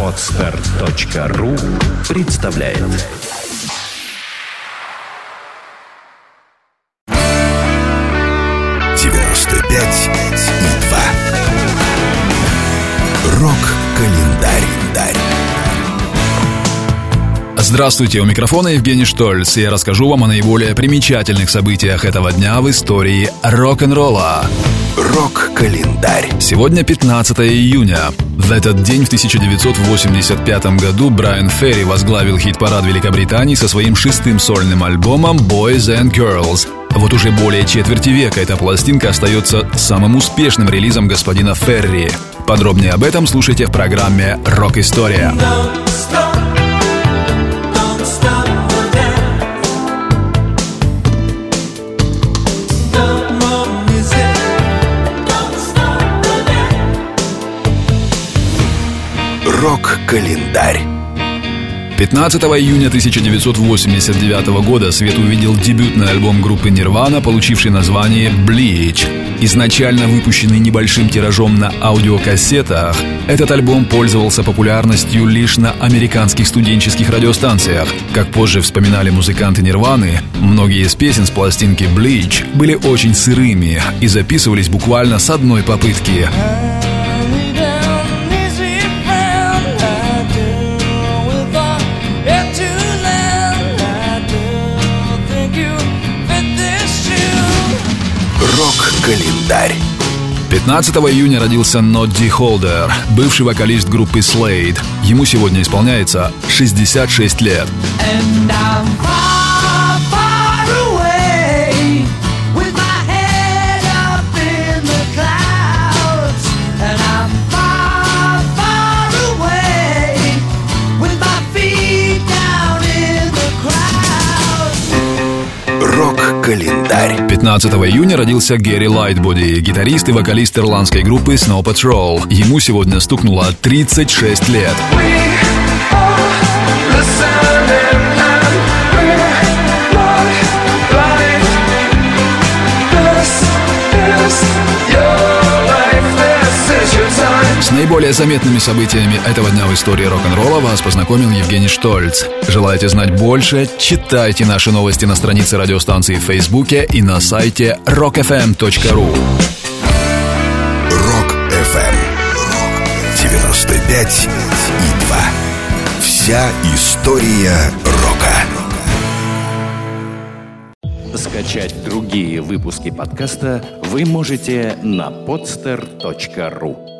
Отстар.ру представляет девяносто пять и два. Рок-календарь. Здравствуйте, у микрофона Евгений Штольц, и я расскажу вам о наиболее примечательных событиях этого дня в истории рок-н-ролла. Рок-календарь. Сегодня 15 июня. В этот день в 1985 году Брайан Ферри возглавил хит-парад Великобритании со своим шестым сольным альбомом Boys and Girls. Вот уже более четверти века эта пластинка остается самым успешным релизом господина Ферри. Подробнее об этом слушайте в программе «Рок-история». Рок-календарь. 15 июня 1989 года свет увидел дебютный альбом группы Nirvana, получивший название Bleach. Изначально выпущенный небольшим тиражом на аудиокассетах, этот альбом пользовался популярностью лишь на американских студенческих радиостанциях. Как позже вспоминали музыканты Нирваны, многие из песен с пластинки Bleach были очень сырыми и записывались буквально с одной попытки. Рок-календарь. 15 июня родился Нодди Холдер, бывший вокалист группы Slade. Ему сегодня исполняется 66 лет. And I'm crowd. Рок-календарь. 15 июня родился Гэри Лайтбоди, гитарист и вокалист ирландской группы Snow Patrol. Ему сегодня стукнуло 36 лет. С наиболее заметными событиями этого дня в истории рок-н-ролла вас познакомил Евгений Штольц. Желаете знать больше? Читайте наши новости на странице радиостанции в Фейсбуке и на сайте rockfm.ru. Rock FM. 95 и 2. Вся история рока. Скачать другие выпуски подкаста вы можете на podster.ru